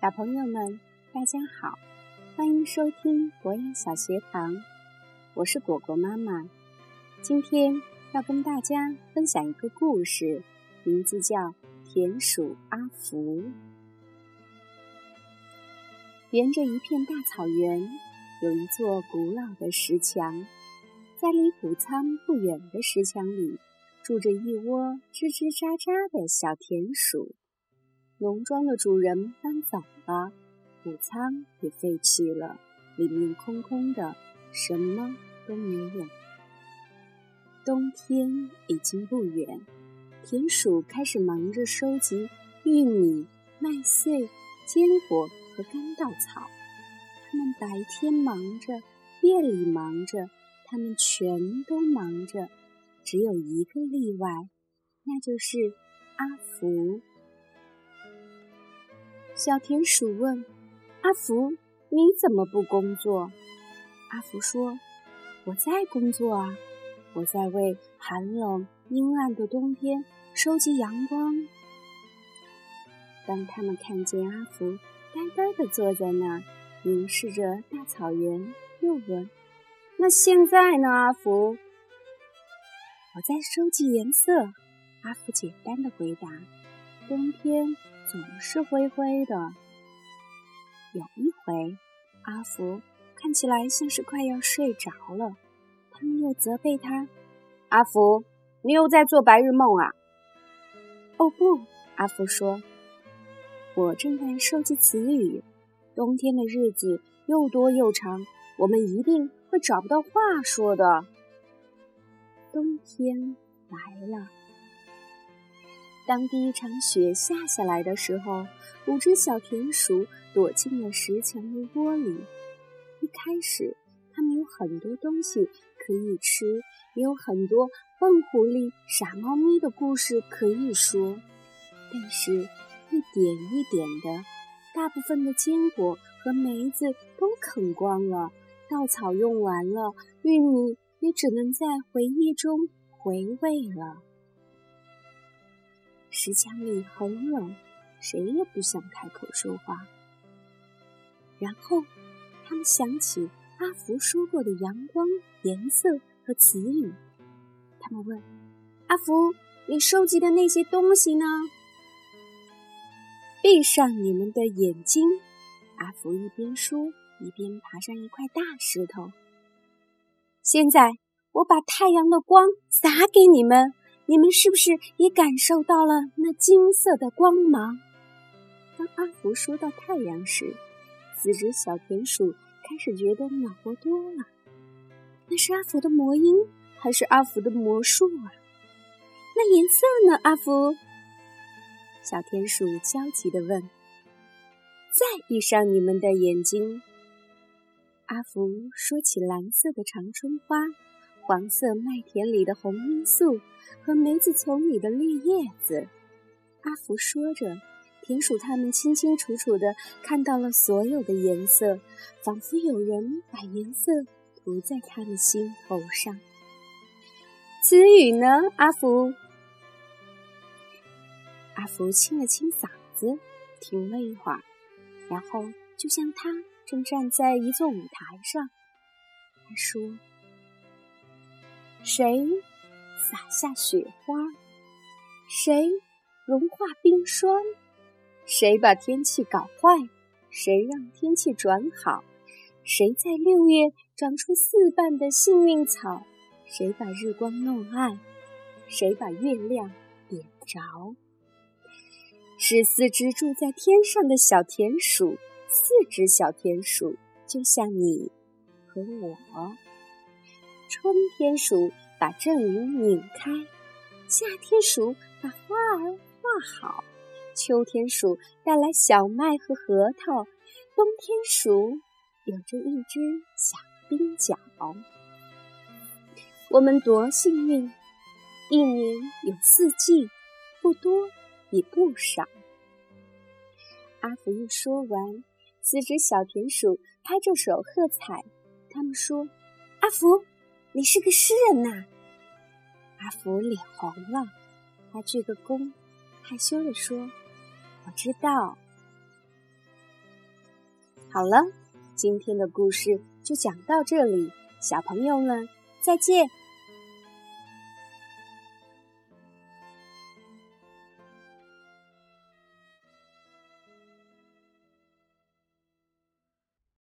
小朋友们，大家好，欢迎收听博雅小学堂，我是果果妈妈。今天要跟大家分享一个故事，名字叫《田鼠阿福》。沿着一片大草原，有一座古老的石墙，在离谷仓不远的石墙里，住着一窝吱吱喳喳的小田鼠。农庄的主人搬走了，谷仓也废弃了，里面空空的，什么都没有。冬天已经不远，田鼠开始忙着收集玉米、麦穗、坚果和干稻草。它们白天忙着，夜里忙着，它们全都忙着，只有一个例外，那就是阿福。小田鼠问：“阿福，你怎么不工作？”阿福说：“我在工作啊，我在为寒冷阴暗的冬天收集阳光。”当他们看见阿福呆呆地坐在那儿，凝视着大草原，又问：“那现在呢，阿福？”“我在收集颜色。”阿福简单的回答。“冬天。”总是灰灰的。有一回，阿福看起来像是快要睡着了，他们又责备他：“阿福，你又在做白日梦啊？”“哦不，”阿福说，“我正在收集词语。冬天的日子又多又长，我们一定会找不到话说的。”冬天来了。当第一场雪下下来的时候，五只小田鼠躲进了石墙的窝里。一开始，它们有很多东西可以吃，也有很多笨狐狸、傻猫咪的故事可以说。但是，一点一点的，大部分的坚果和梅子都啃光了，稻草用完了，玉米也只能在回忆中回味了。石墙里很冷，谁也不想开口说话。然后，他们想起阿福说过的阳光、颜色和词语。他们问：“阿福，你收集的那些东西呢？”闭上你们的眼睛，阿福一边说，一边爬上一块大石头。现在，我把太阳的光洒给你们。你们是不是也感受到了那金色的光芒？当阿福说到太阳时，四只小田鼠开始觉得暖和多了。那是阿福的魔音，还是阿福的魔术啊？那颜色呢？阿福，小田鼠焦急地问。再闭上你们的眼睛。阿福说起蓝色的长春花。黄色麦田里的红罂粟和梅子丛里的绿叶子，阿福说着，田鼠他们清清楚楚地看到了所有的颜色，仿佛有人把颜色涂在他的心头上。词语呢？阿福，阿福清了清嗓子，停了一会儿，然后就像他正站在一座舞台上，他说。谁洒下雪花？谁融化冰霜？谁把天气搞坏？谁让天气转好？谁在六月长出四瓣的幸运草？谁把日光弄暗？谁把月亮点着？是四只住在天上的小田鼠，四只小田鼠，就像你和我。春天鼠把阵雨拧开，夏天鼠把花儿画好，秋天鼠带来小麦和核桃，冬天鼠有着一只小冰脚。我们多幸运，一年有四季，不多也不少。阿福一说完，四只小田鼠拍着手喝彩，他们说：“阿福。”你是个诗人呐！阿福脸红了，他鞠个躬，害羞地说：“我知道。”好了，今天的故事就讲到这里，小朋友们再见。